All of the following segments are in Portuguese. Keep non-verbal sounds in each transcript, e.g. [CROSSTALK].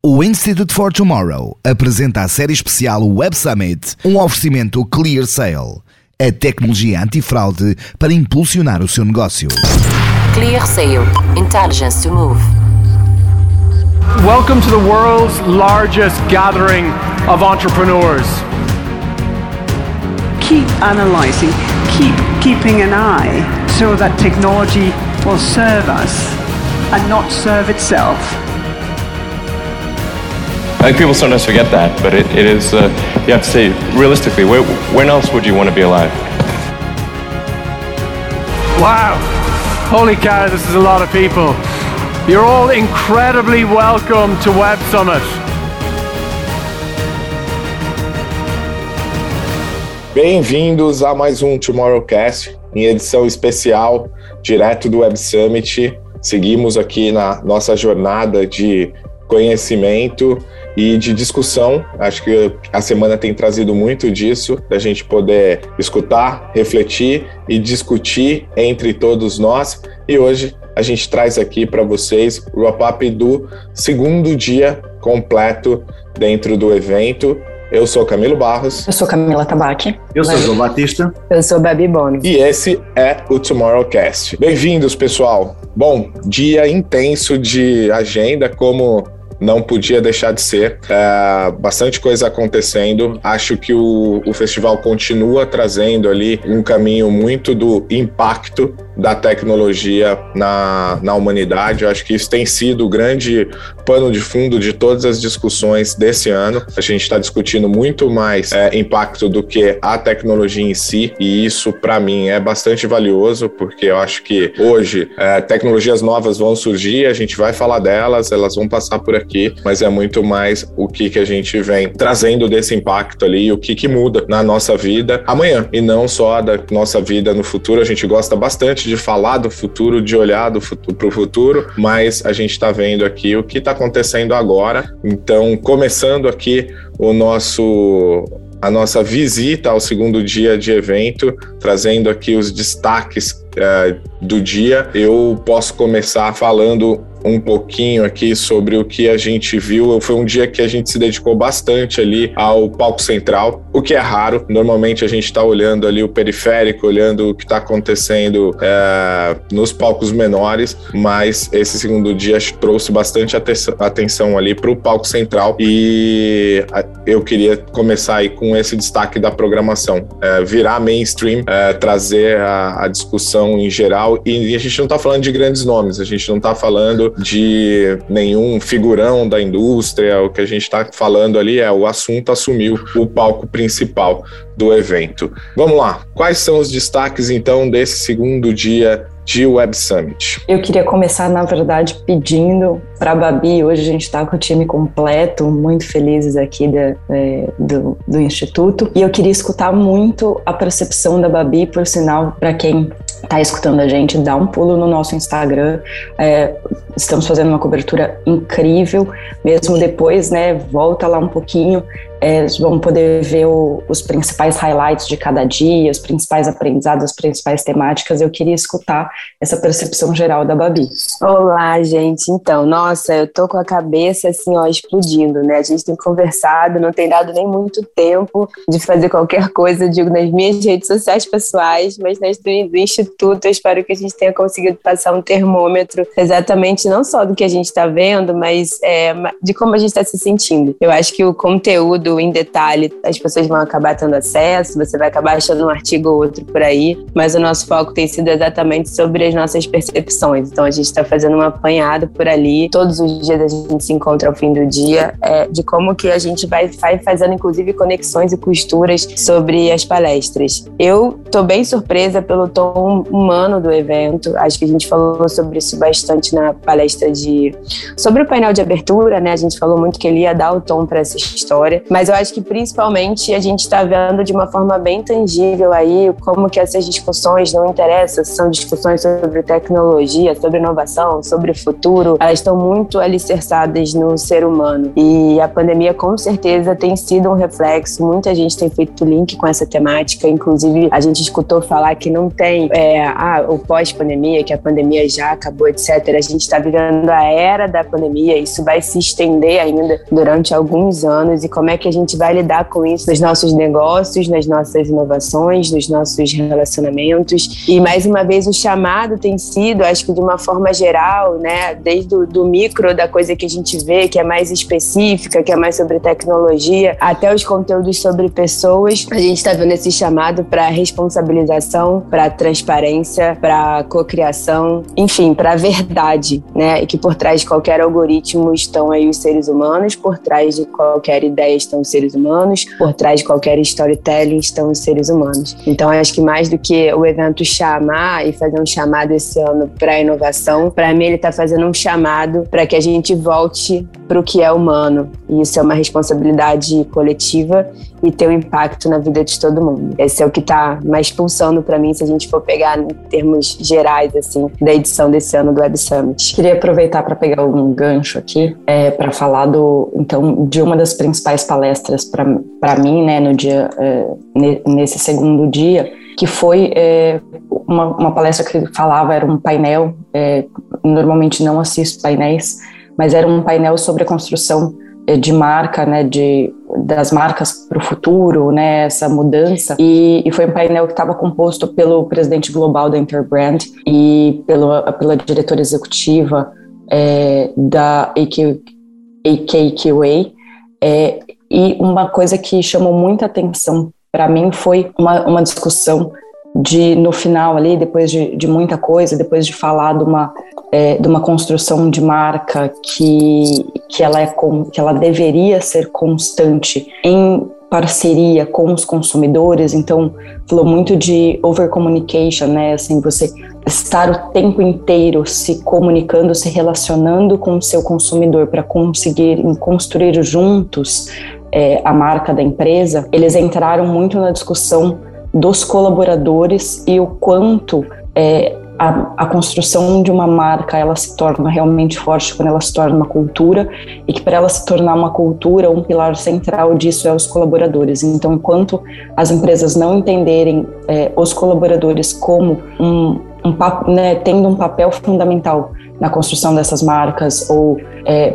O Institute for Tomorrow apresenta a série especial Web Summit, um oferecimento Clear Sale, a tecnologia antifraude para impulsionar o seu negócio. Clear Sale. Intelligence to move. Welcome to the world's largest gathering of entrepreneurs. Keep analyzing, keep keeping an eye so that technology will serve us and not serve itself. I think people sometimes forget that, but it, it is, uh, you have to say, realistically, where, when else would you want to be alive? Wow. Holy cow, this is a lot of people. You're all incredibly welcome to Web Summit. Bem-vindos a mais um Tomorrowcast, em edição especial, direto do Web Summit. Seguimos aqui na nossa jornada de conhecimento e de discussão. Acho que a semana tem trazido muito disso, da gente poder escutar, refletir e discutir entre todos nós. E hoje a gente traz aqui para vocês o wrap-up do segundo dia completo dentro do evento. Eu sou Camilo Barros. Eu sou Camila Tabaque. Eu sou João Batista. Eu sou Babi Bono. E esse é o Tomorrowcast. Bem-vindos, pessoal. Bom, dia intenso de agenda, como não podia deixar de ser. É, bastante coisa acontecendo. Acho que o, o festival continua trazendo ali um caminho muito do impacto da tecnologia na, na humanidade. Eu acho que isso tem sido o grande pano de fundo de todas as discussões desse ano. A gente está discutindo muito mais é, impacto do que a tecnologia em si, e isso, para mim, é bastante valioso, porque eu acho que hoje é, tecnologias novas vão surgir, a gente vai falar delas, elas vão passar por aqui, mas é muito mais o que, que a gente vem trazendo desse impacto ali, o que, que muda na nossa vida amanhã, e não só da nossa vida no futuro. A gente gosta bastante de falar do futuro, de olhar para o futuro, mas a gente está vendo aqui o que está acontecendo agora. Então, começando aqui o nosso a nossa visita ao segundo dia de evento, trazendo aqui os destaques uh, do dia. Eu posso começar falando um pouquinho aqui sobre o que a gente viu. Foi um dia que a gente se dedicou bastante ali ao palco central, o que é raro. Normalmente a gente está olhando ali o periférico, olhando o que está acontecendo é, nos palcos menores, mas esse segundo dia trouxe bastante atenção ali para o palco central e eu queria começar aí com esse destaque da programação, é, virar mainstream, é, trazer a, a discussão em geral e a gente não está falando de grandes nomes, a gente não está falando de nenhum figurão da indústria. O que a gente está falando ali é o assunto assumiu o palco principal do evento. Vamos lá, quais são os destaques então desse segundo dia de Web Summit? Eu queria começar, na verdade, pedindo para a Babi. Hoje a gente está com o time completo, muito felizes aqui de, é, do, do Instituto. E eu queria escutar muito a percepção da Babi, por sinal, para quem está escutando a gente, dá um pulo no nosso Instagram. É, estamos fazendo uma cobertura incrível, mesmo depois, né? Volta lá um pouquinho, é, vão poder ver o, os principais highlights de cada dia, os principais aprendizados, as principais temáticas. Eu queria escutar essa percepção geral da Babi. Olá, gente. Então, nossa, eu tô com a cabeça assim, ó, explodindo, né? A gente tem conversado, não tem dado nem muito tempo de fazer qualquer coisa, digo, nas minhas redes sociais pessoais, mas nas do Instituto. Eu espero que a gente tenha conseguido passar um termômetro exatamente não só do que a gente está vendo, mas é, de como a gente está se sentindo. Eu acho que o conteúdo tudo em detalhe, as pessoas vão acabar tendo acesso, você vai acabar achando um artigo ou outro por aí, mas o nosso foco tem sido exatamente sobre as nossas percepções. Então a gente está fazendo um apanhado por ali, todos os dias a gente se encontra ao fim do dia, é, de como que a gente vai, vai fazendo inclusive conexões e costuras sobre as palestras. Eu estou bem surpresa pelo tom humano do evento, acho que a gente falou sobre isso bastante na palestra de sobre o painel de abertura, né? A gente falou muito que ele ia dar o tom para essa história, mas mas eu acho que principalmente a gente está vendo de uma forma bem tangível aí como que essas discussões não interessam, são discussões sobre tecnologia, sobre inovação, sobre futuro, elas estão muito alicerçadas no ser humano. E a pandemia com certeza tem sido um reflexo, muita gente tem feito link com essa temática, inclusive a gente escutou falar que não tem é, ah, o pós-pandemia, que a pandemia já acabou, etc. A gente está vivendo a era da pandemia, isso vai se estender ainda durante alguns anos. E como é que a gente vai lidar com isso nos nossos negócios, nas nossas inovações, nos nossos relacionamentos. E mais uma vez o chamado tem sido, acho que de uma forma geral, né, desde o do micro da coisa que a gente vê, que é mais específica, que é mais sobre tecnologia, até os conteúdos sobre pessoas, a gente está vendo esse chamado para responsabilização, para transparência, para cocriação, enfim, para verdade, né? E que por trás de qualquer algoritmo estão aí os seres humanos, por trás de qualquer ideia estão os seres humanos, por trás de qualquer storytelling estão os seres humanos. Então, acho que mais do que o evento chamar e fazer um chamado esse ano para inovação, para mim ele está fazendo um chamado para que a gente volte para o que é humano. E isso é uma responsabilidade coletiva e ter um impacto na vida de todo mundo. Esse é o que está mais pulsando para mim, se a gente for pegar em termos gerais, assim, da edição desse ano do Web Summit. Queria aproveitar para pegar um gancho aqui, é, para falar do, então, de uma das principais palestras para mim, né, no dia, é, nesse segundo dia, que foi é, uma, uma, palestra que falava, era um painel, é, normalmente não assisto painéis, mas era um painel sobre a construção de marca, né, de, das marcas para o futuro, né, essa mudança. E, e foi um painel que estava composto pelo presidente global da Interbrand e pelo, pela diretora executiva é, da AQ, AKQA. É, e uma coisa que chamou muita atenção para mim foi uma, uma discussão de no final ali, depois de, de muita coisa, depois de falar de uma, é, de uma construção de marca que, que, ela é com, que ela deveria ser constante em parceria com os consumidores, então falou muito de over communication, né, assim, você estar o tempo inteiro se comunicando, se relacionando com o seu consumidor para conseguir construir juntos é, a marca da empresa, eles entraram muito na discussão dos colaboradores e o quanto é, a, a, construção de uma marca ela se torna realmente forte quando ela se torna uma cultura e que para ela se tornar uma cultura um pilar central disso é os colaboradores. Então enquanto as empresas não entenderem é, os colaboradores como um, um né, tendo um papel fundamental na construção dessas marcas ou é,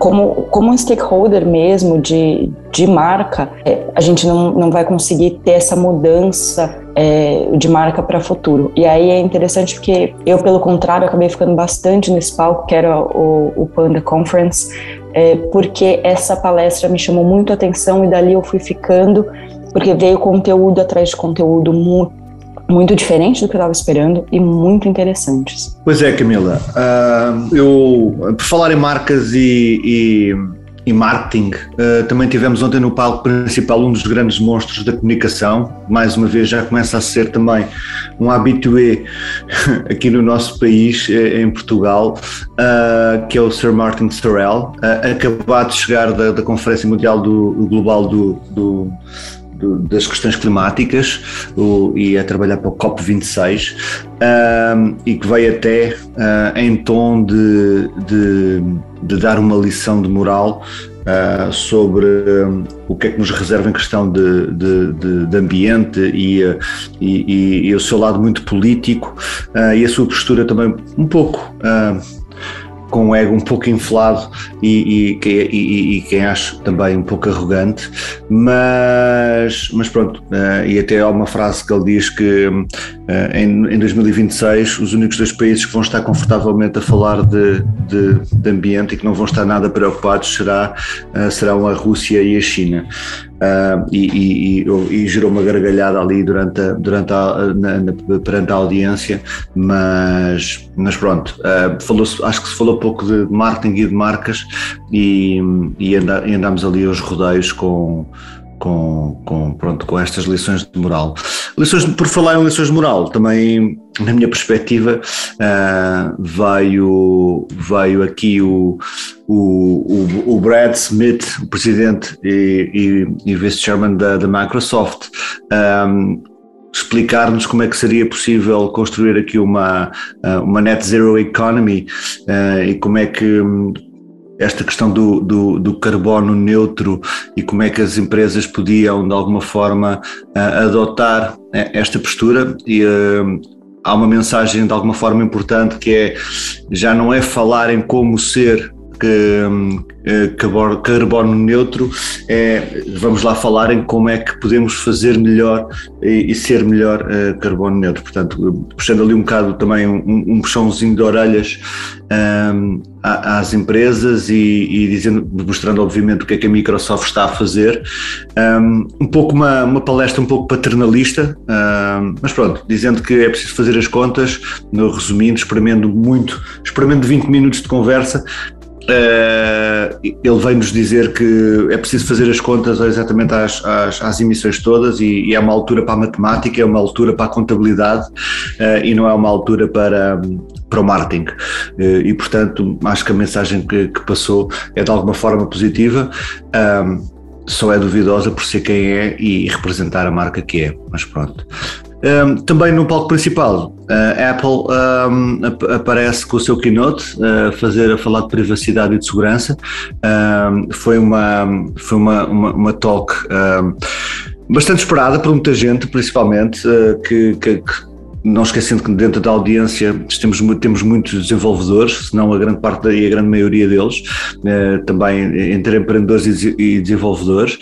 como, como um stakeholder mesmo de, de marca, é, a gente não, não vai conseguir ter essa mudança é, de marca para futuro. E aí é interessante porque eu, pelo contrário, acabei ficando bastante nesse palco, que era o, o Panda Conference, é, porque essa palestra me chamou muito a atenção e dali eu fui ficando, porque veio conteúdo atrás de conteúdo muito diferente do que eu estava esperando e muito interessantes. Pois é, Camila. Uh, eu, por falar em marcas e, e, e marketing, uh, também tivemos ontem no palco principal um dos grandes monstros da comunicação. Mais uma vez, já começa a ser também um habitué [LAUGHS] aqui no nosso país, eh, em Portugal, uh, que é o Sir Martin Sorrell, acabado de chegar da, da Conferência Mundial do, Global do, do das questões climáticas o, e a trabalhar para o COP26 um, e que veio até uh, em tom de, de, de, dar uma lição de moral uh, sobre um, o que é que nos reserva em questão de, de, de ambiente e, e, e, o seu lado muito político uh, e a sua postura também um pouco com o ego um pouco inflado e, e, e, e, quem acho também um pouco arrogante, mas, mas pronto, uh, e até há uma frase que ele diz que uh, em, em 2026 os únicos dois países que vão estar confortavelmente a falar de, de, de ambiente e que não vão estar nada preocupados será, uh, serão a Rússia e a China. Uh, e, e, e, gerou uma gargalhada ali durante a, durante a, na, na, perante a audiência, mas, mas pronto, uh, falou acho que se falou pouco de marketing e de marcas e, e, anda, e andámos ali aos rodeios com, com, com, pronto, com estas lições de moral. Lições, por falar em lições de moral, também, na minha perspectiva, uh, veio, veio aqui o, o, o, o, Brad Smith, o presidente e, e, e vice-chairman da, da Microsoft, um, explicar-nos como é que seria possível construir aqui uma, uma net zero economy uh, e como é que esta questão do, do, do, carbono neutro e como é que as empresas podiam, de alguma forma, adotar eh, esta postura. E, uh, há uma mensagem, de alguma forma, importante que é já não é falar em como ser que, carbono neutro, é, vamos lá falar em como é que podemos fazer melhor e, e ser melhor uh, carbono neutro. Portanto, puxando ali um bocado também um, um puxãozinho de orelhas um, às empresas e, e, dizendo, mostrando obviamente o que é que a Microsoft está a fazer. Um, um pouco uma, uma, palestra um pouco paternalista, um, mas pronto, dizendo que é preciso fazer as contas, no, resumindo, experimento muito, experimento de 20 minutos de conversa, ele vem-nos dizer que é preciso fazer as contas exatamente às, às, às emissões todas e, e, é uma altura para a matemática, é uma altura para a contabilidade uh, e não é uma altura para, para o marketing. Uh, e, portanto, acho que a mensagem que, que passou é de alguma forma positiva. só é duvidosa por ser quem é e representar a marca que é, mas pronto. Também no palco principal, a Apple um, aparece com o seu keynote a fazer a falar de privacidade e de segurança. Um, foi uma, foi uma, uma, uma talk bastante esperada por muita gente, principalmente, uh, que, que, que não esquecendo que dentro da audiência temos, temos muitos desenvolvedores, se não a grande parte e a grande maioria deles, eh, também entre empreendedores e desenvolvedores,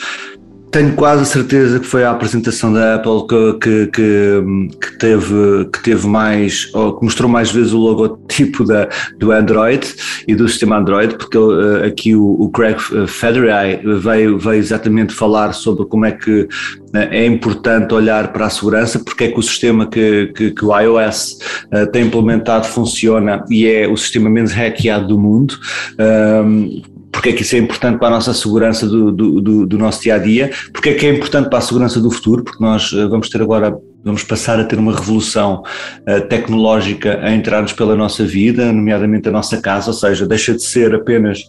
tenho quase a certeza que foi a apresentação da Apple que, que, que, teve, que teve mais, ou que mostrou mais vezes o logotipo da, do Android e do sistema Android, porque uh, aqui o, o Craig Federer veio, veio exatamente falar sobre como é que uh, é importante olhar para a segurança, porque é que o sistema que, que, que o iOS uh, tem implementado funciona e é o sistema menos hackeado do mundo. Um, porque é que isso é importante para a nossa segurança do, do, do, do nosso dia a dia, porque é que é importante para a segurança do futuro, porque nós eh, vamos ter agora vamos passar a ter uma revolução uh, tecnológica a entrar-nos pela nossa vida, nomeadamente a nossa casa, ou seja, deixa de ser apenas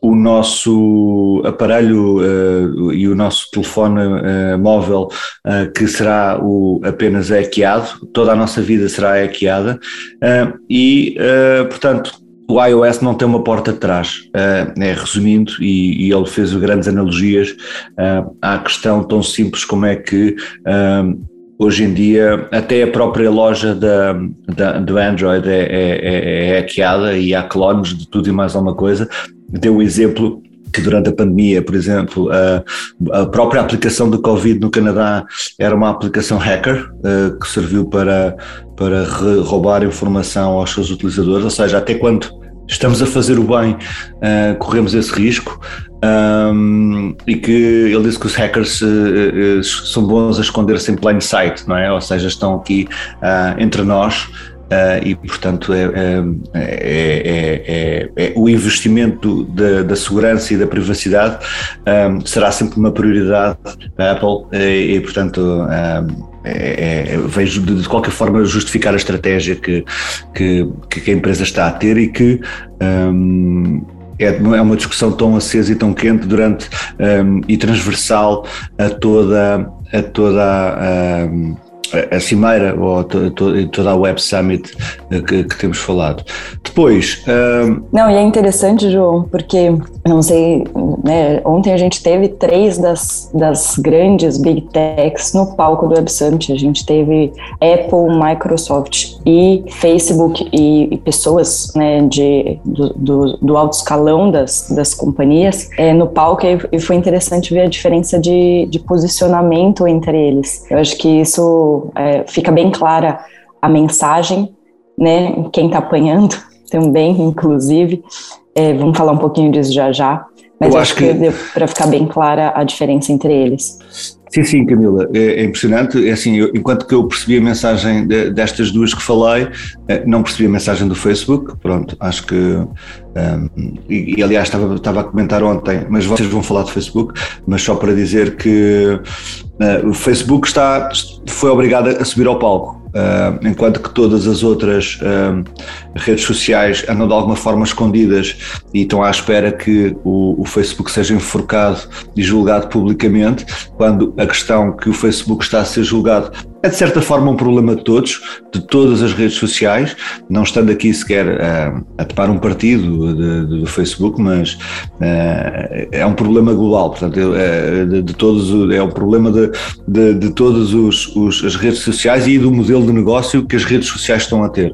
o nosso aparelho uh, e o nosso telefone uh, móvel que será o, apenas hackeado, toda a nossa vida será hackeada e, portanto, o iOS não tem uma porta atrás, uh, é, resumindo, e, e, ele fez grandes analogias uh, à questão tão simples como é que uh, hoje em dia até a própria loja da, da do Android é, é, é, é hackeada e há clones de tudo e mais alguma coisa. Deu o exemplo que durante a pandemia, por exemplo, a, própria aplicação do Covid no Canadá era uma aplicação hacker uh, que serviu para, para roubar informação aos seus utilizadores, ou seja, até quando estamos a fazer o bem, uh, corremos esse risco. Um, e que ele disse que os hackers uh, uh, são bons a esconder-se em plain sight, não é? Ou seja, estão aqui entre nós. E portanto é, é, é, é, o investimento da, da, segurança e da privacidade um, será sempre uma prioridade da Apple e, e portanto um, é, é, vejo de, de, qualquer forma justificar a estratégia que, que, que a empresa está a ter e que um, é, é uma discussão tão acesa e tão quente durante um, e transversal a toda a toda um, a Cimeira ou toda a Web Summit eh, que, que temos falado. Depois. Um... Não, e é interessante, João, porque, não sei, né, ontem a gente teve três das, das grandes Big Techs no palco do Web Summit. A gente teve Apple, Microsoft e Facebook e, e pessoas né, de, do, do, do, alto escalão das, das companhias é, no palco e, foi interessante ver a diferença de, de posicionamento entre eles. Eu acho que isso é, fica bem clara a mensagem, né? Quem está apanhando [LAUGHS] também, inclusive. É, vamos falar um pouquinho disso já já. Mas eu acho, que, que para ficar bem clara a diferença entre eles. Sim, sim, Camila, é, é impressionante. É assim, eu, enquanto que eu percebi a mensagem de, destas duas que falei, eh, não percebi a mensagem do Facebook. Pronto, acho que. Um, e, e, aliás, estava, estava a comentar ontem, mas vocês vão falar do Facebook, mas só para dizer que uh, o Facebook está, foi obrigado a subir ao palco. Uh, enquanto que todas as outras uh, redes sociais andam de alguma forma escondidas e estão à espera que o, o, Facebook seja enforcado e julgado publicamente, quando a questão que o Facebook está a ser julgado é de certa forma um problema de todos, de todas as redes sociais, não estando aqui sequer uh, a topar um partido do Facebook, mas uh, é um problema global, portanto, é, de, de, todos, é um problema de, de, de todas as redes sociais e do modelo de negócio que as redes sociais estão a ter.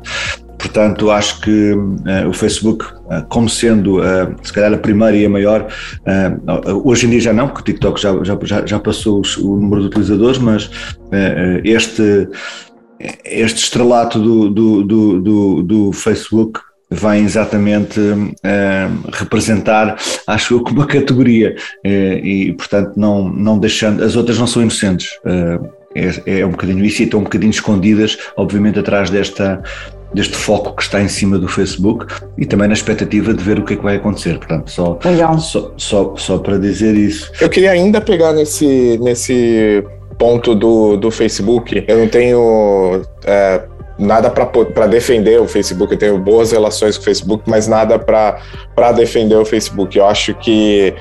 Portanto, acho que uh, o Facebook, uh, como sendo uh, se calhar a primeira e a maior, hoje em dia já não, porque o TikTok já, já, já passou os, o número de utilizadores, mas este, este estrelato do, do, do, do, do Facebook vem exatamente representar, acho eu, [LAUGHS] uma categoria e, portanto, não, não deixando, as outras não são inocentes. É, é um bocadinho isso e estão um bocadinho escondidas, obviamente, atrás desta, deste foco que está em cima do Facebook e também na expectativa de ver o que é que vai acontecer. Portanto, só, só, só, só para dizer isso. Eu queria ainda pegar nesse, nesse ponto do, do Facebook. Eu não tenho. É, nada para defender o Facebook, eu tenho boas relações com o Facebook, mas nada para defender o Facebook. Eu acho que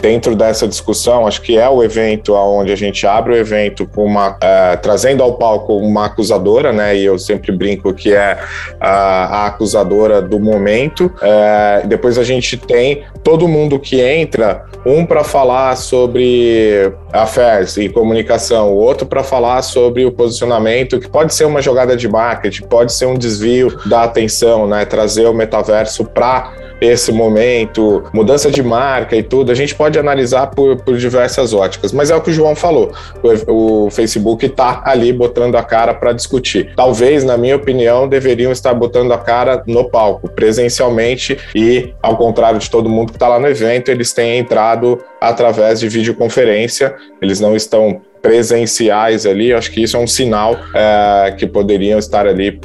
dentro dessa discussão, acho que é o evento onde a gente abre o evento com uma é, trazendo ao palco uma acusadora, né? E eu sempre brinco que é a, a acusadora do momento. É, depois a gente tem todo mundo que entra, um para falar sobre affairs e comunicação, o outro para falar sobre o posicionamento, que pode ser uma jogada de marketing, pode ser um desvio da atenção, né? Trazer o metaverso para esse momento, mudança de marca e tudo, a gente pode analisar por, por diversas óticas. Mas é o que o João falou: o, o Facebook está ali botando a cara para discutir. Talvez, na minha opinião, deveriam estar botando a cara no palco, presencialmente, e, ao contrário de todo mundo que está lá no evento, eles têm entrado através de videoconferência, eles não estão presenciais ali, acho que isso é um sinal é, que poderiam estar ali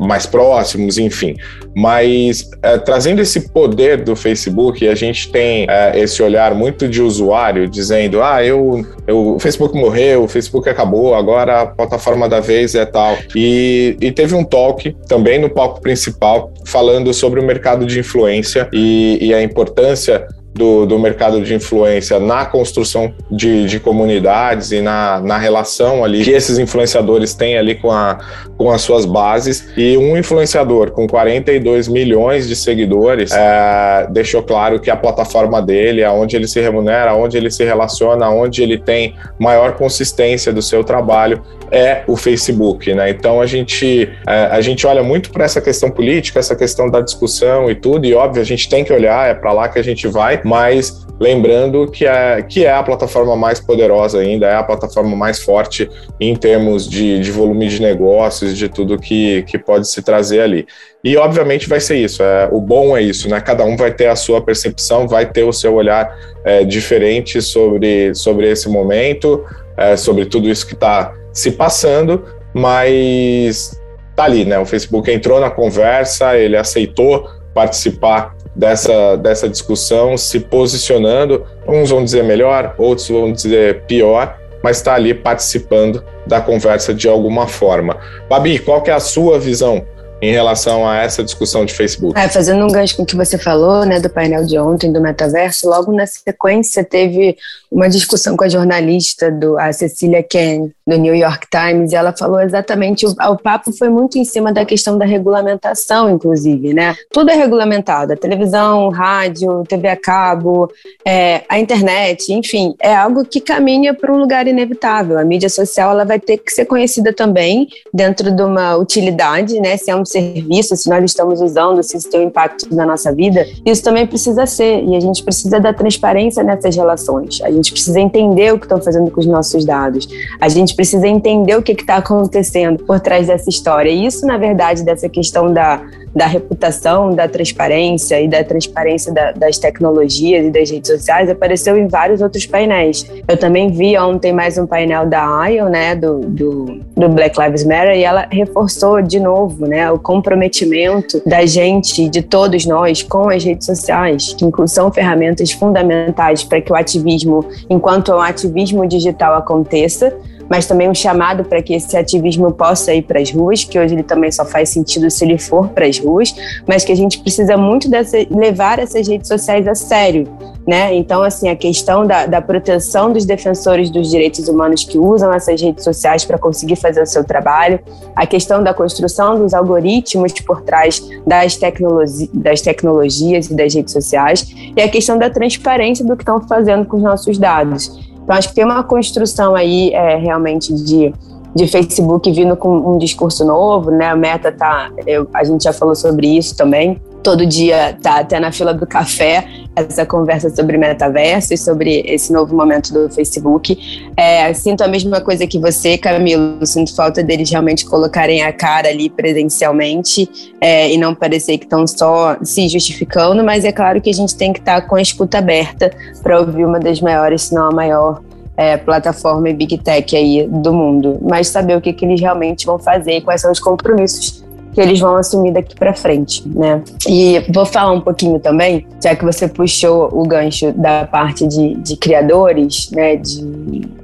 mais próximos, enfim. Mas é, trazendo esse poder do Facebook, a gente tem é, esse olhar muito de usuário dizendo: ah, eu, eu, o Facebook morreu, o Facebook acabou, agora a plataforma da vez é tal. E, e teve um talk também no palco principal falando sobre o mercado de influência e, e a importância do, do mercado de influência na construção de, de comunidades e na, na relação ali que esses influenciadores têm ali com, a, com as suas bases. E um influenciador com 42 milhões de seguidores é, deixou claro que a plataforma dele, aonde ele se remunera, aonde ele se relaciona, aonde ele tem maior consistência do seu trabalho, é o Facebook, né? Então a gente, é, a gente olha muito para essa questão política, essa questão da discussão e tudo, e óbvio, a gente tem que olhar, é para lá que a gente vai, mas lembrando que é, que é a plataforma mais poderosa ainda, é a plataforma mais forte em termos de, de volume de negócios, de tudo que, que pode se trazer ali. E obviamente vai ser isso. É, o bom é isso, né? Cada um vai ter a sua percepção, vai ter o seu olhar é, diferente sobre, sobre esse momento, é, sobre tudo isso que está se passando, mas tá ali, né? O Facebook entrou na conversa, ele aceitou participar dessa, dessa discussão, se posicionando. Uns vão dizer melhor, outros vão dizer pior, mas está ali participando da conversa de alguma forma. Babi, qual que é a sua visão em relação a essa discussão de Facebook. É, fazendo um gancho com o que você falou, né, do painel de ontem do metaverso, logo na sequência teve uma discussão com a jornalista do a Cecília Ken do New York Times e ela falou exatamente o, o papo foi muito em cima da questão da regulamentação, inclusive, né? Tudo é regulamentado, a televisão, rádio, TV a cabo, é, a internet, enfim, é algo que caminha para um lugar inevitável. A mídia social ela vai ter que ser conhecida também dentro de uma utilidade, né? Se é um serviço, se nós estamos usando, se isso tem um impacto na nossa vida, isso também precisa ser. E a gente precisa da transparência nessas relações. A gente precisa entender o que estão fazendo com os nossos dados. A gente precisa entender o que está acontecendo por trás dessa história. E isso, na verdade, dessa questão da, da reputação, da transparência e da transparência da, das tecnologias e das redes sociais apareceu em vários outros painéis. Eu também vi ontem mais um painel da IO, né, do, do, do Black Lives Matter, e ela reforçou de novo né, o comprometimento da gente, de todos nós, com as redes sociais, que são ferramentas fundamentais para que o ativismo, enquanto o ativismo digital aconteça, mas também um chamado para que esse ativismo possa ir para as ruas, que hoje ele também só faz sentido se ele for para as ruas, mas que a gente precisa muito dessa, levar essas redes sociais a sério, né? Então, assim, a questão da, da proteção dos defensores dos direitos humanos que usam essas redes sociais para conseguir fazer o seu trabalho, a questão da construção dos algoritmos por trás das, tecnologi das tecnologias e das redes sociais, e a questão da transparência do que estão fazendo com os nossos dados. Então, acho que tem uma construção aí é, realmente de, de Facebook vindo com um discurso novo, né? A Meta tá, eu, a gente já falou sobre isso também. Todo dia tá até na fila do café essa conversa sobre metaverso e sobre esse novo momento do Facebook. É, sinto a mesma coisa que você, Camilo. Sinto falta deles realmente colocarem a cara ali presencialmente é, e não parecer que estão só se justificando, mas é claro que a gente tem que estar tá com a escuta aberta para ouvir uma das maiores, se não a maior é, plataforma e big tech aí do mundo, mas saber o que, que eles realmente vão fazer, quais são os compromissos que eles vão assumir daqui para frente, né? E vou falar um pouquinho também, já que você puxou o gancho da parte de, de criadores, né, de,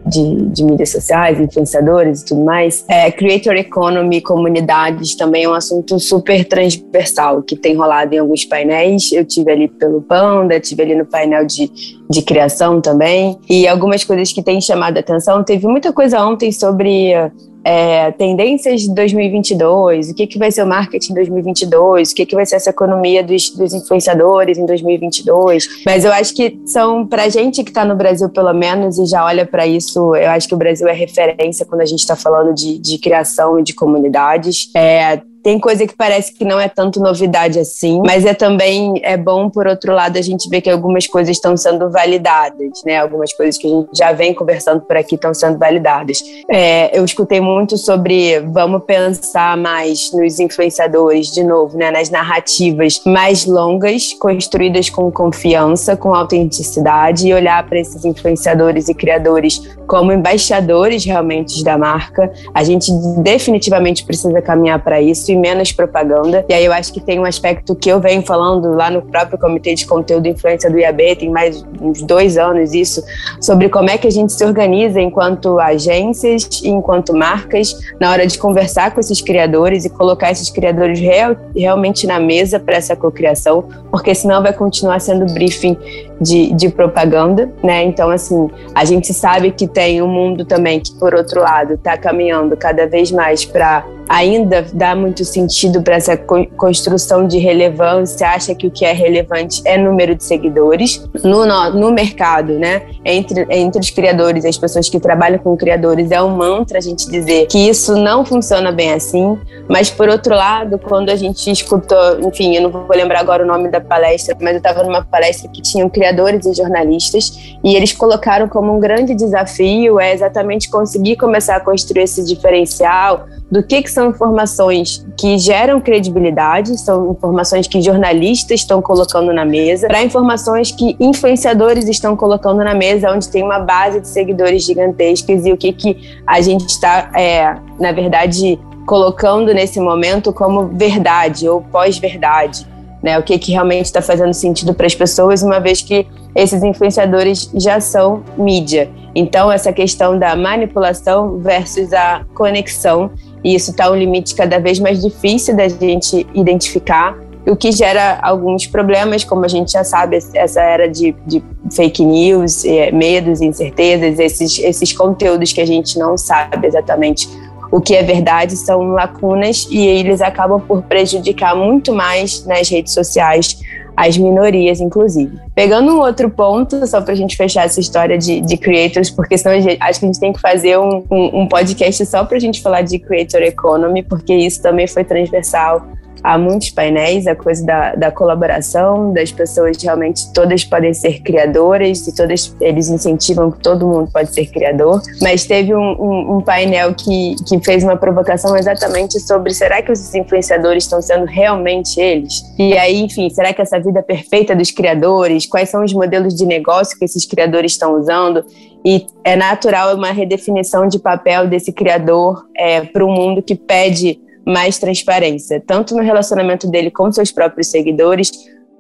de, de, mídias sociais, influenciadores e tudo mais. É, creator economy, comunidades também é um assunto super transversal que tem rolado em alguns painéis. Eu tive ali pelo Panda, tive ali no painel de, de criação também e algumas coisas que têm chamado a atenção. Teve muita coisa ontem sobre é, tendências de 2022, o que, que vai ser o marketing em 2022, o que, que vai ser essa economia dos, dos influenciadores em 2022. Mas eu acho que são, para gente que está no Brasil, pelo menos, e já olha para isso, eu acho que o Brasil é referência quando a gente está falando de, de criação e de comunidades. É, tem coisa que parece que não é tanto novidade assim, mas é também é bom por outro lado a gente ver que algumas coisas estão sendo validadas, né? Algumas coisas que a gente já vem conversando por aqui estão sendo validadas. É, eu escutei muito sobre vamos pensar mais nos influenciadores de novo, né? Nas narrativas mais longas, construídas com confiança, com autenticidade e olhar para esses influenciadores e criadores como embaixadores realmente da marca. A gente definitivamente precisa caminhar para isso e menos propaganda. E aí eu acho que tem um aspecto que eu venho falando lá no próprio Comitê de Conteúdo e Influência do IAB, tem mais uns dois anos isso, sobre como é que a gente se organiza enquanto agências e enquanto marcas na hora de conversar com esses criadores e colocar esses criadores real, realmente na mesa para essa cocriação, porque senão vai continuar sendo briefing de, de propaganda, né? Então, assim, a gente sabe que tem um mundo também que, por outro lado, está caminhando cada vez mais para ainda dar muito sentido para essa construção de relevância, acha que o que é relevante é número de seguidores no, no, no mercado, né? Entre, entre os criadores, as pessoas que trabalham com criadores, é um mantra a gente dizer que isso não funciona bem assim, mas por outro lado, quando a gente escutou, enfim, eu não vou lembrar agora o nome da palestra, mas eu estava numa palestra que tinham criadores e jornalistas e eles colocaram como um grande desafio é exatamente conseguir começar a construir esse diferencial do que, que são informações que geram credibilidade, são informações que jornalistas estão colocando na mesa, para informações que influenciadores estão colocando na mesa, onde tem uma base de seguidores gigantescas e o que, que a gente está, é, na verdade, colocando nesse momento como verdade ou pós-verdade. Né, o que, que realmente está fazendo sentido para as pessoas, uma vez que esses influenciadores já são mídia. Então, essa questão da manipulação versus a conexão e isso está um limite cada vez mais difícil da gente identificar, o que gera alguns problemas, como a gente já sabe, essa era de, de fake news, é, medos, incertezas, esses, esses conteúdos que a gente não sabe exatamente o que é verdade são lacunas e eles acabam por prejudicar muito mais nas redes sociais as minorias, inclusive. Pegando um outro ponto, só para a gente fechar essa história de, de creators, porque senão gente, acho que a gente tem que fazer um, um, um podcast só para a gente falar de creator economy, porque isso também foi transversal há muitos painéis, a coisa da, da colaboração, das pessoas realmente todas podem ser criadoras e todas eles incentivam que todo mundo pode ser criador. Mas teve um, um, um painel que, que fez uma provocação exatamente sobre será que os influenciadores estão sendo realmente eles? E aí, enfim, será que essa vida perfeita dos criadores, quais são os modelos de negócio que esses criadores estão usando? E é natural uma redefinição de papel desse criador é, para um mundo que pede mais transparência, tanto no relacionamento dele com seus próprios seguidores,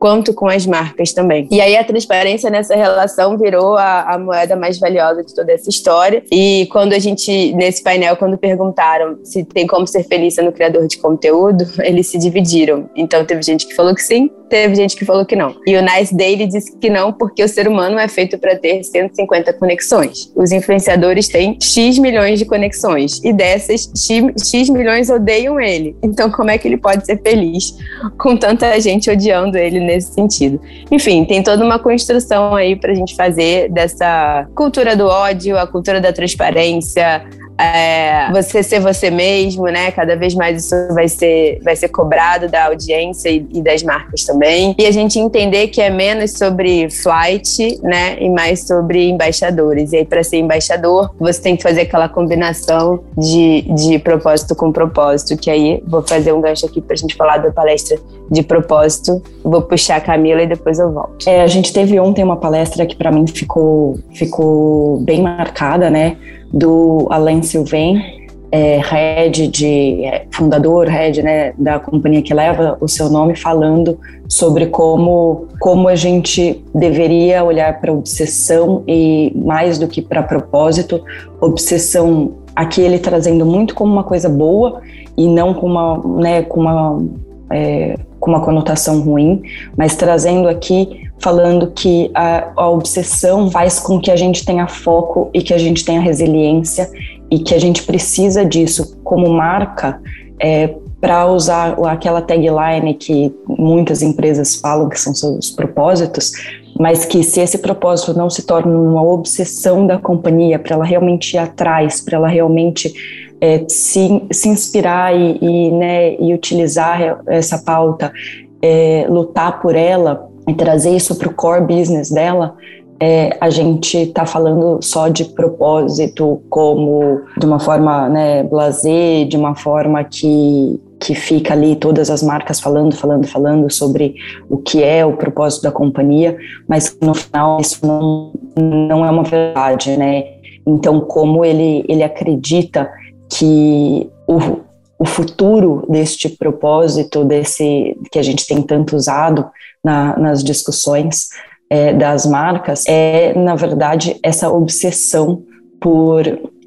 quanto com as marcas também. E aí a transparência nessa relação virou a, a, moeda mais valiosa de toda essa história. E quando a gente, nesse painel, quando perguntaram se tem como ser feliz sendo criador de conteúdo, [LAUGHS] eles se dividiram. Então teve gente que falou que sim, teve gente que falou que não. E o Nice Daily disse que não, porque o ser humano é feito para ter 150 conexões. Os influenciadores têm X milhões de conexões. E dessas, X, X milhões odeiam ele. Então, como é que ele pode ser feliz com tanta gente odiando ele nesse sentido? Enfim, tem toda uma construção aí para a gente fazer dessa cultura do ódio, a cultura da transparência, é, você ser você mesmo, né? Cada vez mais isso vai ser, vai ser cobrado da audiência e, e das marcas também. E a gente entender que é menos sobre flight, né? E mais sobre embaixadores. E aí, para ser embaixador, você tem que fazer aquela combinação de, de propósito com propósito. Que aí, vou fazer um gancho aqui para a gente falar da palestra de propósito. Vou puxar a Camila e depois eu volto. É, a gente teve ontem uma palestra que para mim ficou, ficou bem marcada, né? Do Alain Sylvain, é, head de é, fundador, head né, da companhia que leva o seu nome, falando sobre como como a gente deveria olhar para obsessão e mais do que para propósito, obsessão aqui ele trazendo muito como uma coisa boa e não com uma né, com uma é, com uma conotação ruim, mas trazendo aqui falando que a, a, obsessão faz com que a gente tenha foco e que a gente tenha resiliência e que a gente precisa disso como marca é, para usar aquela tagline que muitas empresas falam que são seus propósitos, mas que se esse propósito não se torna uma obsessão da companhia, para ela realmente ir atrás, para ela realmente é, se, se inspirar e, e, né, e utilizar essa pauta, é, lutar por ela, e trazer isso para o core business dela, é, a gente está falando só de propósito, como de uma forma né, blazer, de uma forma que, que fica ali todas as marcas falando, falando, falando sobre o que é o propósito da companhia, mas no final isso não, não é uma verdade, né? Então, como ele, ele acredita que o, o futuro deste propósito, desse que a gente tem tanto usado, na, nas discussões é, das marcas é, na verdade, essa obsessão por,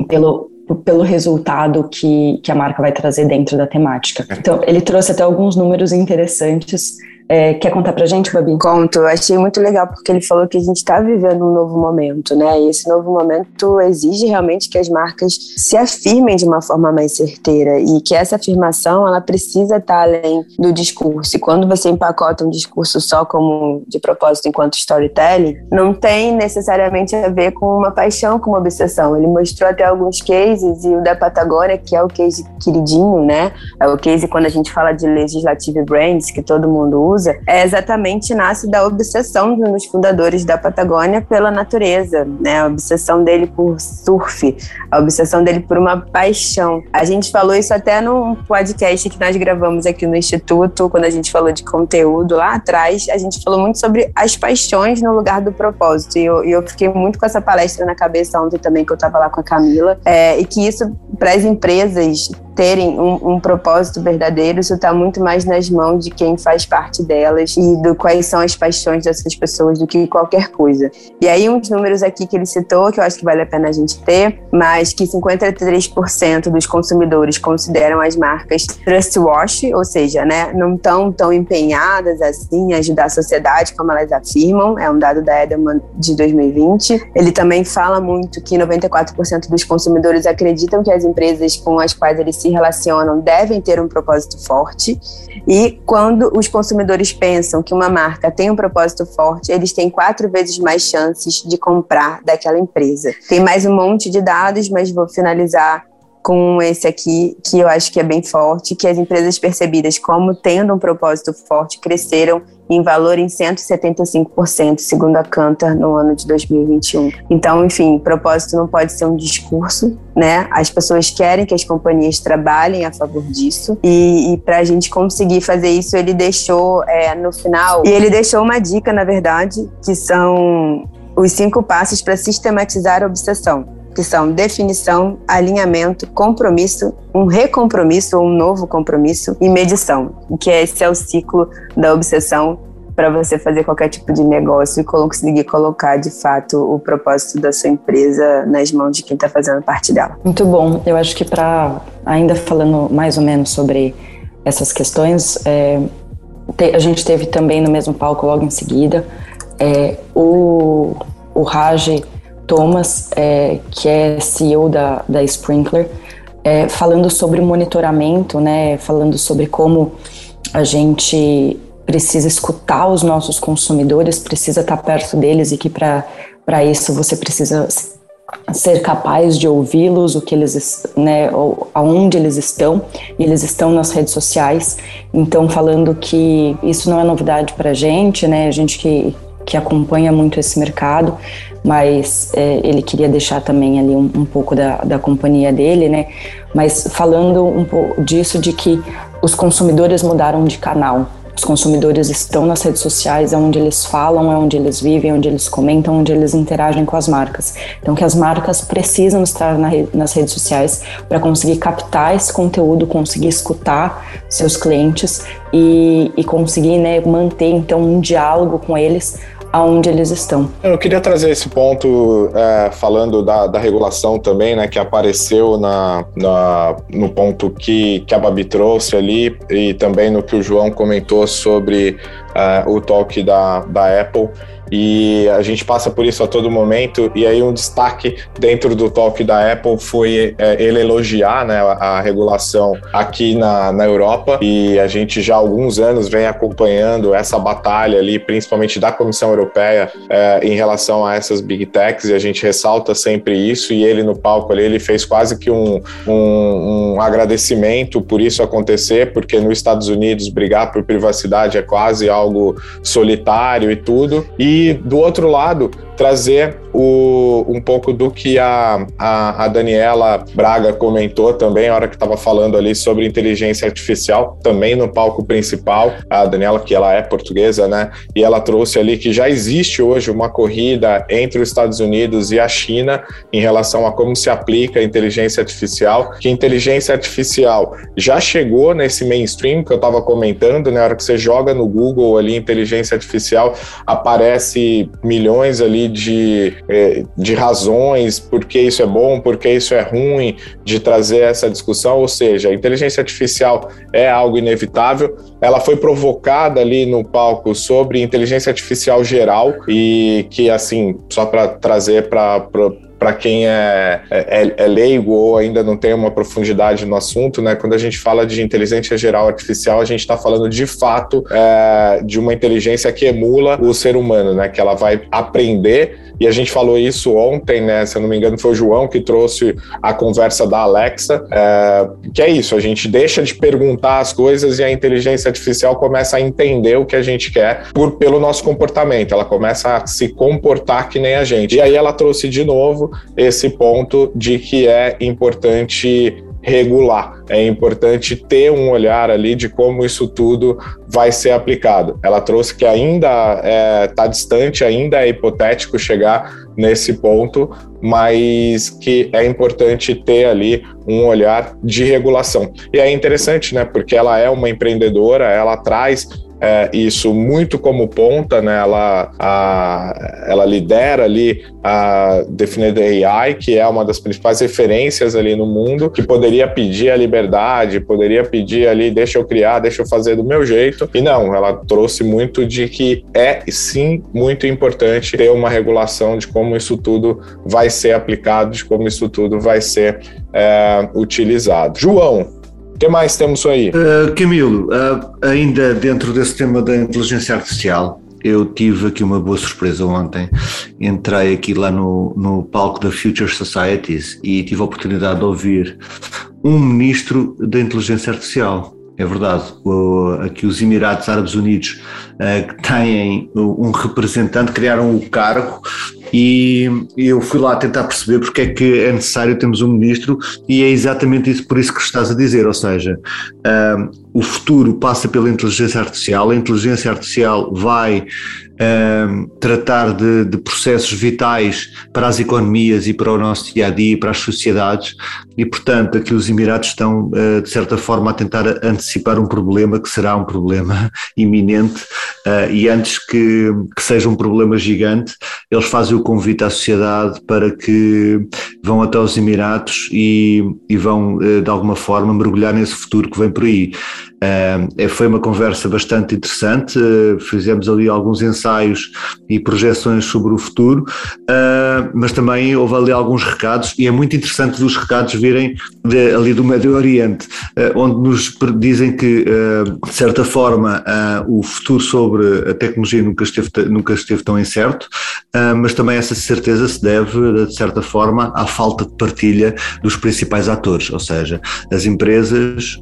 pelo, pelo resultado que, que a marca vai trazer dentro da temática. Então, ele trouxe até alguns números interessantes é, quer contar pra gente, Babi? Conto. Eu achei muito legal porque ele falou que a gente está vivendo um novo momento, né? E esse novo momento exige realmente que as marcas se afirmem de uma forma mais certeira e que essa afirmação ela precisa estar tá além do discurso. E quando você empacota um discurso só como de propósito enquanto storytelling, não tem necessariamente a ver com uma paixão, com uma obsessão. Ele mostrou até alguns cases e o da Patagônia, que é o case queridinho, né? É o case quando a gente fala de legislative brands que todo mundo usa usa é exatamente nasce da obsessão dos fundadores da Patagônia pela natureza, né? A obsessão dele por surf, a obsessão dele por uma paixão. A gente falou isso até num podcast que nós gravamos aqui no Instituto, quando a gente falou de conteúdo lá atrás, a gente falou muito sobre as paixões no lugar do propósito. E eu, eu fiquei muito com essa palestra na cabeça ontem também, que eu estava lá com a Camila, é, e que isso para as empresas terem um, um propósito verdadeiro, isso está muito mais nas mãos de quem faz parte delas e do quais são as paixões dessas pessoas do que qualquer coisa. E aí uns números aqui que ele citou, que eu acho que vale a pena a gente ter, mas que 53% dos consumidores consideram as marcas trustwash, ou seja, né, não estão tão empenhadas assim em ajudar a sociedade como elas afirmam, é um dado da Edelman de 2020. Ele também fala muito que 94% dos consumidores acreditam que as empresas com as quais eles se relacionam devem ter um propósito forte. E quando os consumidores pensam que uma marca tem um propósito forte, eles têm quatro vezes mais chances de comprar daquela empresa. Tem mais um monte de dados, mas vou finalizar com esse aqui, que eu acho que é bem forte, que as empresas percebidas como tendo um propósito forte cresceram em valor em 175%, segundo a Cantor, no ano de 2021. Então, enfim, propósito não pode ser um discurso, né? As pessoas querem que as companhias trabalhem a favor disso e, e para a gente conseguir fazer isso, ele deixou é, no final e ele deixou uma dica, na verdade, que são os cinco passos para sistematizar a obsessão que são definição, alinhamento, compromisso, um recompromisso ou um novo compromisso e medição, que esse é o ciclo da obsessão para você fazer qualquer tipo de negócio e conseguir colocar de fato o propósito da sua empresa nas mãos de quem está fazendo parte dela. Muito bom. Eu acho que para ainda falando mais ou menos sobre essas questões, é, te, a gente teve também no mesmo palco logo em seguida é, o, o Raj Thomas, é, que é CEO da, da Sprinkler, é, falando sobre monitoramento, né, falando sobre como a gente precisa escutar os nossos consumidores, precisa estar perto deles e que para isso você precisa ser capaz de ouvi-los, o que eles, né, aonde eles estão, e eles estão nas redes sociais. Então, falando que isso não é novidade para gente, né, a gente que, que acompanha muito esse mercado, mas é, ele queria deixar também ali um, um, pouco da, da companhia dele, né? Mas falando um pouco disso de que os consumidores mudaram de canal. Os consumidores estão nas redes sociais, é onde eles falam, é onde eles vivem, é onde eles comentam, onde eles interagem com as marcas. Então, que as marcas precisam estar na nas redes sociais para conseguir captar esse conteúdo, conseguir escutar seus clientes e, e conseguir né, manter então um diálogo com eles aonde eles estão. Eu queria trazer esse ponto é, falando da, da, regulação também, né, que apareceu na, na, no ponto que, que a Babi trouxe ali e também no que o João comentou sobre é, o talk da, da Apple e a gente passa por isso a todo momento. E aí, um destaque dentro do talk da Apple foi é, ele elogiar né, a, regulação aqui na, na Europa. E a gente já há alguns anos vem acompanhando essa batalha ali, principalmente da Comissão Europeia, é, em relação a essas big techs. E a gente ressalta sempre isso. E ele no palco ali, ele fez quase que um, um, um agradecimento por isso acontecer, porque nos Estados Unidos brigar por privacidade é quase algo solitário e tudo. E e do outro lado, trazer o, um pouco do que a, a, a, Daniela Braga comentou também, a hora que estava falando ali sobre inteligência artificial, também no palco principal. A Daniela, que ela é portuguesa, né? E ela trouxe ali que já existe hoje uma corrida entre os Estados Unidos e a China em relação a como se aplica a inteligência artificial, que inteligência artificial já chegou nesse mainstream que eu estava comentando, né? A hora que você joga no Google ali inteligência artificial, aparece milhões ali de, é, de razões por que isso é bom, por que isso é ruim, de trazer essa discussão. Ou seja, a inteligência artificial é algo inevitável. Ela foi provocada ali no palco sobre inteligência artificial geral e que, assim, só para trazer para para quem é, é, é, leigo ou ainda não tem uma profundidade no assunto, né? Quando a gente fala de inteligência geral artificial, a gente está falando de fato é, de uma inteligência que emula o ser humano, né? Que ela vai aprender e a gente falou isso ontem, né? Se eu não me engano, foi o João que trouxe a conversa da Alexa, é, que é isso, a gente deixa de perguntar as coisas e a inteligência artificial começa a entender o que a gente quer por, pelo nosso comportamento, ela começa a se comportar que nem a gente. E aí ela trouxe de novo esse ponto de que é importante regular. É importante ter um olhar ali de como isso tudo vai ser aplicado. Ela trouxe que ainda está é, tá distante, ainda é hipotético chegar nesse ponto, mas que é importante ter ali um olhar de regulação. E é interessante, né? Porque ela é uma empreendedora, ela traz é, isso muito como ponta, né? Ela, a, ela lidera ali a Definida AI, que é uma das principais referências ali no mundo, que poderia pedir a liberdade, poderia pedir ali, deixa eu criar, deixa eu fazer do meu jeito. E não, ela trouxe muito de que é sim muito importante ter uma regulação de como isso tudo vai ser aplicado, de como isso tudo vai ser é, utilizado. João, o que mais temos aí? Uh, Camilo, uh, ainda dentro desse tema da inteligência artificial, eu tive aqui uma boa surpresa ontem. Entrei aqui lá no, no palco da Future Societies e tive a oportunidade de ouvir um ministro da inteligência artificial. É verdade, aqui os Emirados Árabes Unidos uh, têm um representante, criaram o cargo e eu fui lá tentar perceber porque é que é necessário termos um ministro e é exatamente isso por isso que estás a dizer, ou seja, uh, o futuro passa pela inteligência artificial, a inteligência artificial vai uh, tratar de, de, processos vitais para as economias e para o nosso dia a dia, para as sociedades, e portanto aqui os Emirados estão uh, de certa forma a tentar antecipar um problema que será um problema [LAUGHS] iminente uh, e antes que, que, seja um problema gigante, eles fazem o convite à sociedade para que vão até os Emirados e, e vão uh, de alguma forma mergulhar nesse futuro que vem por aí. Uh, foi uma conversa bastante interessante, uh, fizemos ali alguns ensaios e projeções sobre o futuro, uh, mas também houve ali alguns recados, e é muito interessante os recados virem de, ali do Médio Oriente, onde nos dizem que, de certa forma, o futuro sobre a tecnologia nunca esteve, nunca esteve tão incerto, mas também essa certeza se deve, de certa forma, à falta de partilha dos principais atores, ou seja, as empresas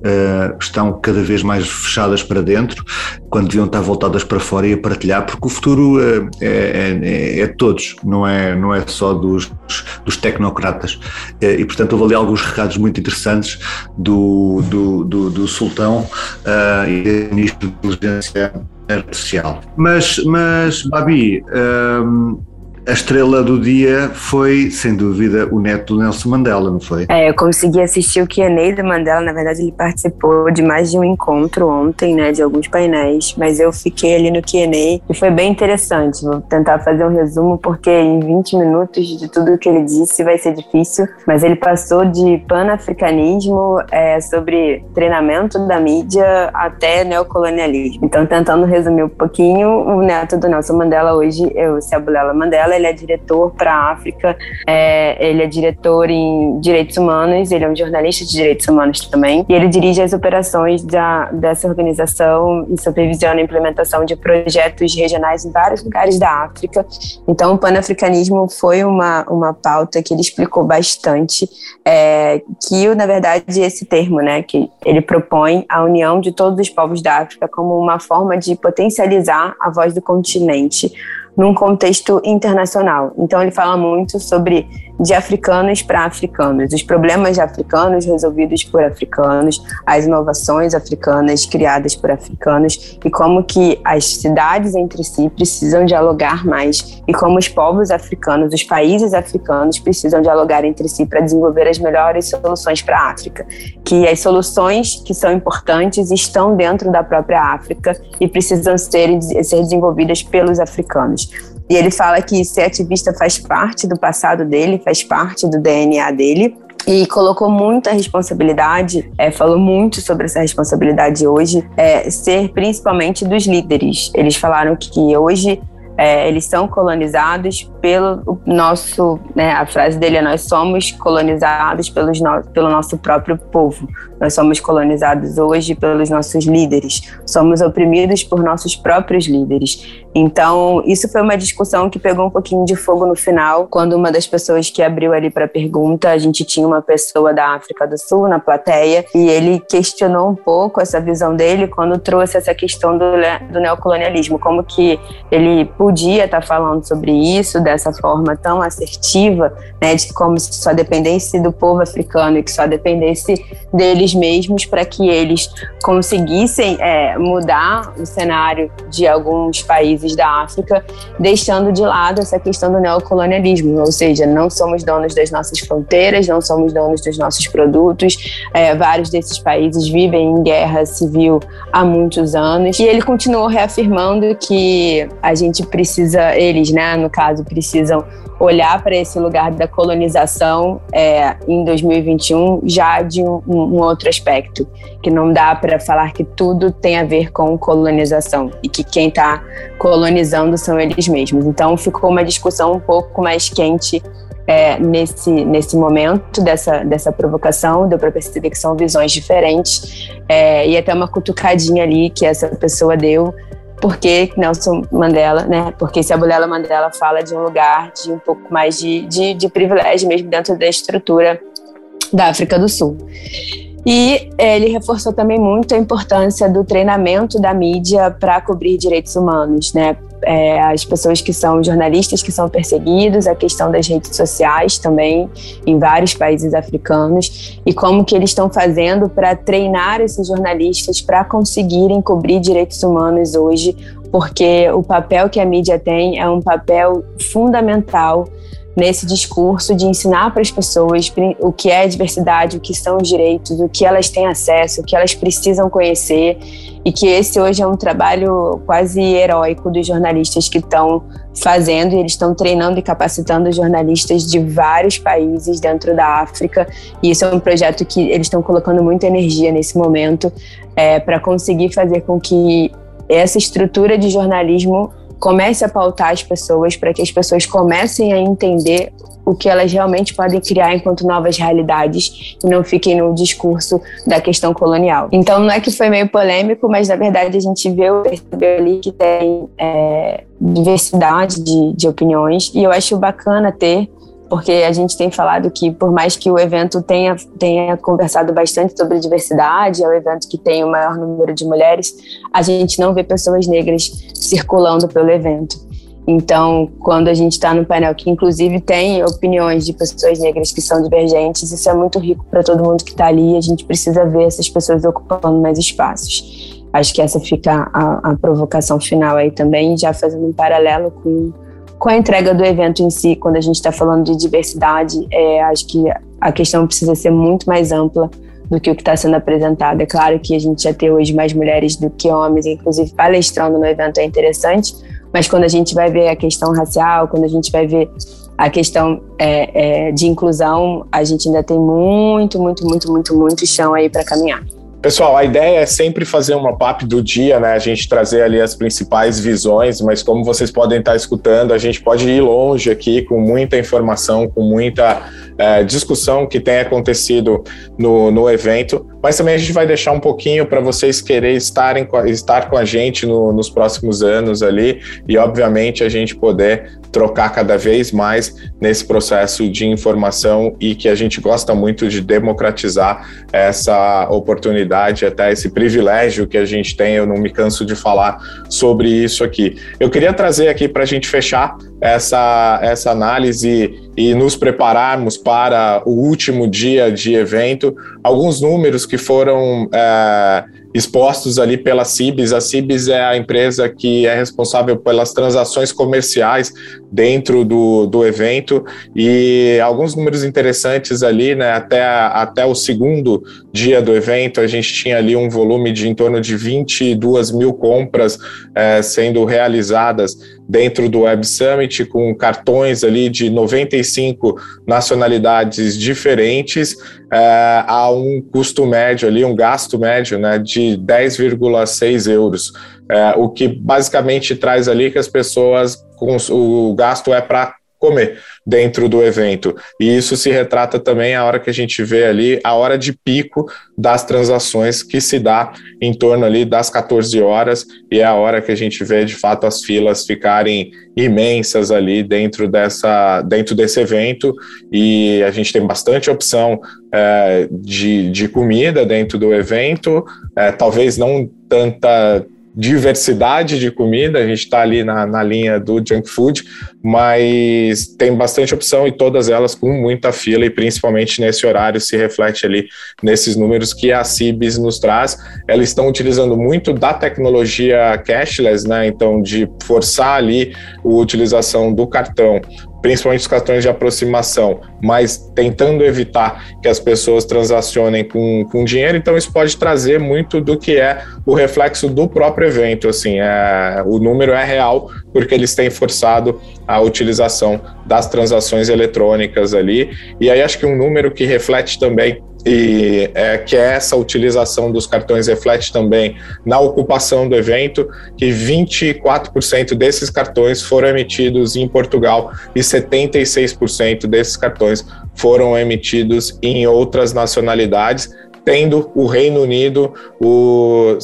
estão cada vez mais fechadas para dentro, quando deviam estar voltadas para fora e a partilhar, porque o futuro eh, é, é, é, é de todos, não é, não é só dos, dos tecnocratas. Eh, e, portanto, houve ali alguns recados muito interessantes do, do, do, do Sultão uh, e do Ministro de Inteligência Artificial. Mas, mas Babi, um, a estrela do dia foi, sem dúvida, o neto do Nelson Mandela, não foi? É, eu consegui assistir o Q&A do Mandela, na verdade ele participou de mais de um encontro ontem, né, de alguns painéis, mas eu fiquei ali no Q&A e foi bem interessante, vou tentar fazer um resumo porque em 20 minutos de tudo que ele disse vai ser difícil, mas ele passou de panafricanismo é, sobre treinamento da mídia até neocolonialismo. Então, tentando resumir um pouquinho, o neto do Nelson Mandela hoje é o Sebulela Mandela, ele é diretor para a África, é, ele é diretor em direitos humanos, ele é um jornalista de direitos humanos também, e ele dirige as operações da, dessa organização e supervisiona a implementação de projetos regionais em vários lugares da África. Então, o panafricanismo foi uma, uma pauta que ele explicou bastante, é, que, na verdade, esse termo, né, que ele propõe a união de todos os povos da África como uma forma de potencializar a voz do continente num contexto internacional. Então ele fala muito sobre de africanos para africanos, os problemas africanos resolvidos por africanos, as inovações africanas criadas por africanos e como que as cidades entre si precisam dialogar mais e como os povos africanos, os países africanos precisam dialogar entre si para desenvolver as melhores soluções para a África, que as soluções que são importantes estão dentro da própria África e precisam ser, ser desenvolvidas pelos africanos. E ele fala que ser ativista faz parte do passado dele, faz parte do DNA dele e colocou muita responsabilidade, é, falou muito sobre essa responsabilidade hoje, é, ser principalmente dos líderes. Eles falaram que hoje é, eles são colonizados pelo nosso, né, a frase dele é nós somos colonizados pelos no, pelo nosso próprio povo. Nós somos colonizados hoje pelos nossos líderes. Somos oprimidos por nossos próprios líderes. Então, isso foi uma discussão que pegou um pouquinho de fogo no final, quando uma das pessoas que abriu ali para pergunta, a gente tinha uma pessoa da África do Sul na plateia, e ele questionou um pouco essa visão dele quando trouxe essa questão do, do neocolonialismo, como que ele podia estar tá falando sobre isso dessa forma tão assertiva, né, de como se só dependesse do povo africano e que só dependesse deles mesmos para que eles conseguissem é, mudar o cenário de alguns países da África, deixando de lado essa questão do neocolonialismo, ou seja, não somos donos das nossas fronteiras, não somos donos dos nossos produtos, é, vários desses países vivem em guerra civil há muitos anos, e ele continuou reafirmando que a gente precisa, eles, né, no caso, precisam olhar para esse lugar da colonização é, em 2021 já de um, um, outro aspecto, que não dá para falar que tudo tem a ver com colonização e que quem está colonizando são eles mesmos. Então ficou uma discussão um pouco mais quente é, nesse, nesse momento dessa, dessa provocação, deu para perceber que são visões diferentes é, e até uma cutucadinha ali que essa pessoa deu por que Nelson Mandela, né? Porque Sabulella Mandela fala de um lugar de um pouco mais de, de, de privilégio mesmo dentro da estrutura da África do Sul. E ele reforçou também muito a importância do treinamento da mídia para cobrir direitos humanos, né? É, as pessoas que são jornalistas que são perseguidos, a questão das redes sociais também em vários países africanos e como que eles estão fazendo para treinar esses jornalistas para conseguirem cobrir direitos humanos hoje, porque o papel que a mídia tem é um papel fundamental nesse discurso de ensinar para as pessoas o que é diversidade, o que são os direitos, o que elas têm acesso, o que elas precisam conhecer, e que esse hoje é um trabalho quase heróico dos jornalistas que estão fazendo, e eles estão treinando e capacitando jornalistas de vários países dentro da África, e isso é um projeto que eles estão colocando muita energia nesse momento é, para conseguir fazer com que essa estrutura de jornalismo comece a pautar as pessoas, para que as pessoas comecem a entender o que elas realmente podem criar enquanto novas realidades e não fiquem no discurso da questão colonial. Então, não é que foi meio polêmico, mas na verdade a gente viu, percebeu ali que tem é, diversidade de, de opiniões e eu acho bacana ter porque a gente tem falado que, por mais que o evento tenha, tenha conversado bastante sobre diversidade, é o evento que tem o maior número de mulheres, a gente não vê pessoas negras circulando pelo evento. Então, quando a gente está no painel que, inclusive, tem opiniões de pessoas negras que são divergentes, isso é muito rico para todo mundo que está ali. A gente precisa ver essas pessoas ocupando mais espaços. Acho que essa fica a, a provocação final aí também, já fazendo um paralelo com com a entrega do evento em si, quando a gente está falando de diversidade, é, acho que a questão precisa ser muito mais ampla do que o que está sendo apresentado. É claro que a gente já tem hoje mais mulheres do que homens, inclusive palestrando no evento é interessante, mas quando a gente vai ver a questão racial, quando a gente vai ver a questão é, é, de inclusão, a gente ainda tem muito, muito, muito, muito, muito chão aí para caminhar. Pessoal, a ideia é sempre fazer uma PAP do dia, né? A gente trazer ali as principais visões, mas como vocês podem estar escutando, a gente pode ir longe aqui com muita informação, com muita é, discussão que tem acontecido no, no evento, mas também a gente vai deixar um pouquinho para vocês querer estarem, estar com a gente no, nos próximos anos ali e, obviamente, a gente poder trocar cada vez mais nesse processo de informação e que a gente gosta muito de democratizar essa oportunidade, até esse privilégio que a gente tem. Eu não me canso de falar sobre isso aqui. Eu queria trazer aqui para a gente fechar essa, essa análise e nos prepararmos para o último dia de evento, alguns números que foram. É, expostos ali pela Cibis. A Cibis é a empresa que é responsável pelas transações comerciais dentro do, do evento e alguns números interessantes ali, né? Até, até o segundo dia do evento, a gente tinha ali um volume de em torno de 22 mil compras é, sendo realizadas dentro do Web Summit, com cartões ali de 95 nacionalidades diferentes, é, a um custo médio ali, um gasto médio né, de 10,6 euros. É, o que basicamente traz ali que as pessoas, o gasto é para comer dentro do evento. E isso se retrata também a hora que a gente vê ali a hora de pico das transações que se dá em torno ali das 14 horas e é a hora que a gente vê de fato as filas ficarem imensas ali dentro dessa dentro desse evento e a gente tem bastante opção é, de, de comida dentro do evento, é, talvez não tanta diversidade de comida, a gente está ali na, na linha do junk food, mas tem bastante opção e todas elas com muita fila e principalmente nesse horário se reflete ali nesses números que a Cibis nos traz. Elas estão utilizando muito da tecnologia cashless, né? Então, de forçar ali a utilização do cartão principalmente os cartões de aproximação, mas tentando evitar que as pessoas transacionem com, com dinheiro, então isso pode trazer muito do que é o reflexo do próprio evento, assim, é, o número é real, porque eles têm forçado a utilização das transações eletrônicas ali, e aí acho que um número que reflete também e é, que é essa utilização dos cartões reflete também na ocupação do evento, que 24% desses cartões foram emitidos em Portugal e 76% desses cartões foram emitidos em outras nacionalidades, tendo o Reino Unido o,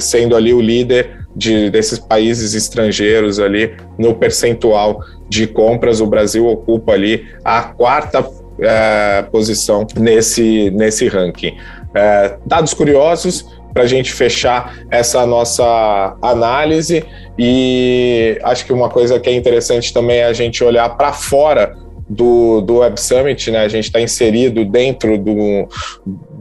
sendo ali o líder de, desses países estrangeiros ali no percentual de compras. O Brasil ocupa ali a quarta é, posição nesse, nesse ranking. É, dados curiosos para a gente fechar essa nossa análise e acho que uma coisa que é interessante também é a gente olhar para fora do, do Web Summit, né? A gente está inserido dentro do,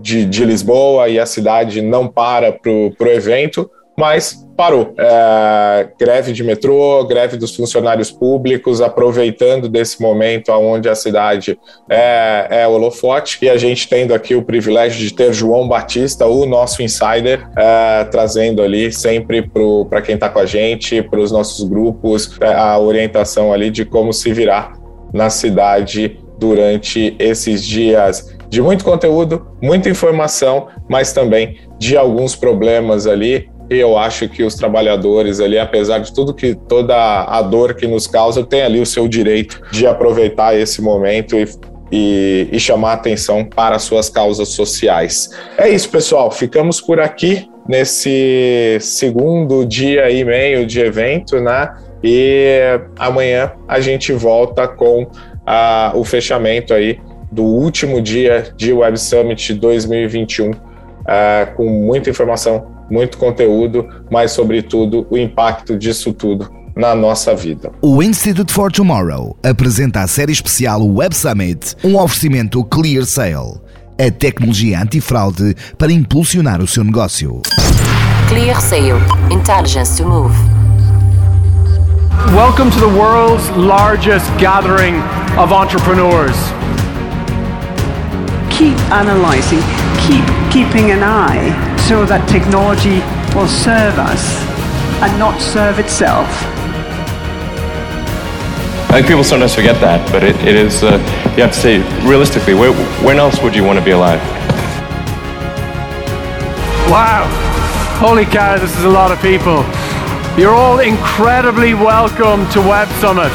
de, de, Lisboa e a cidade não para para o evento, mas parou. É, greve de metrô, greve dos funcionários públicos, aproveitando desse momento onde a cidade é, é holofote, e a gente tendo aqui o privilégio de ter João Batista, o nosso insider, é, trazendo ali sempre para quem está com a gente, para os nossos grupos, é, a orientação ali de como se virar na cidade durante esses dias de muito conteúdo, muita informação, mas também de alguns problemas ali. Eu acho que os trabalhadores ali, apesar de tudo que toda a dor que nos causa, tem ali o seu direito de aproveitar esse momento e e, e, chamar atenção para suas causas sociais. É isso, pessoal. Ficamos por aqui nesse segundo dia e meio de evento, né? E amanhã a gente volta com a, o fechamento aí do último dia de Web Summit 2021, com muita informação, muito conteúdo, mas, sobretudo, o impacto disso tudo na nossa vida. O Institute for Tomorrow apresenta a série especial Web Summit, um oferecimento Clear Sale, a tecnologia antifraude para impulsionar o seu negócio. Clear Sale Intelligence to Move. Welcome to the world's largest gathering of entrepreneurs. Keep analyzing, keep keeping an eye so that technology will serve us and not serve itself. I think people sometimes forget that, but it, it is, uh, you have to say, realistically, where, when else would you want to be alive? Wow. Holy cow, this is a lot of people. You're all incredibly welcome to Web Summit.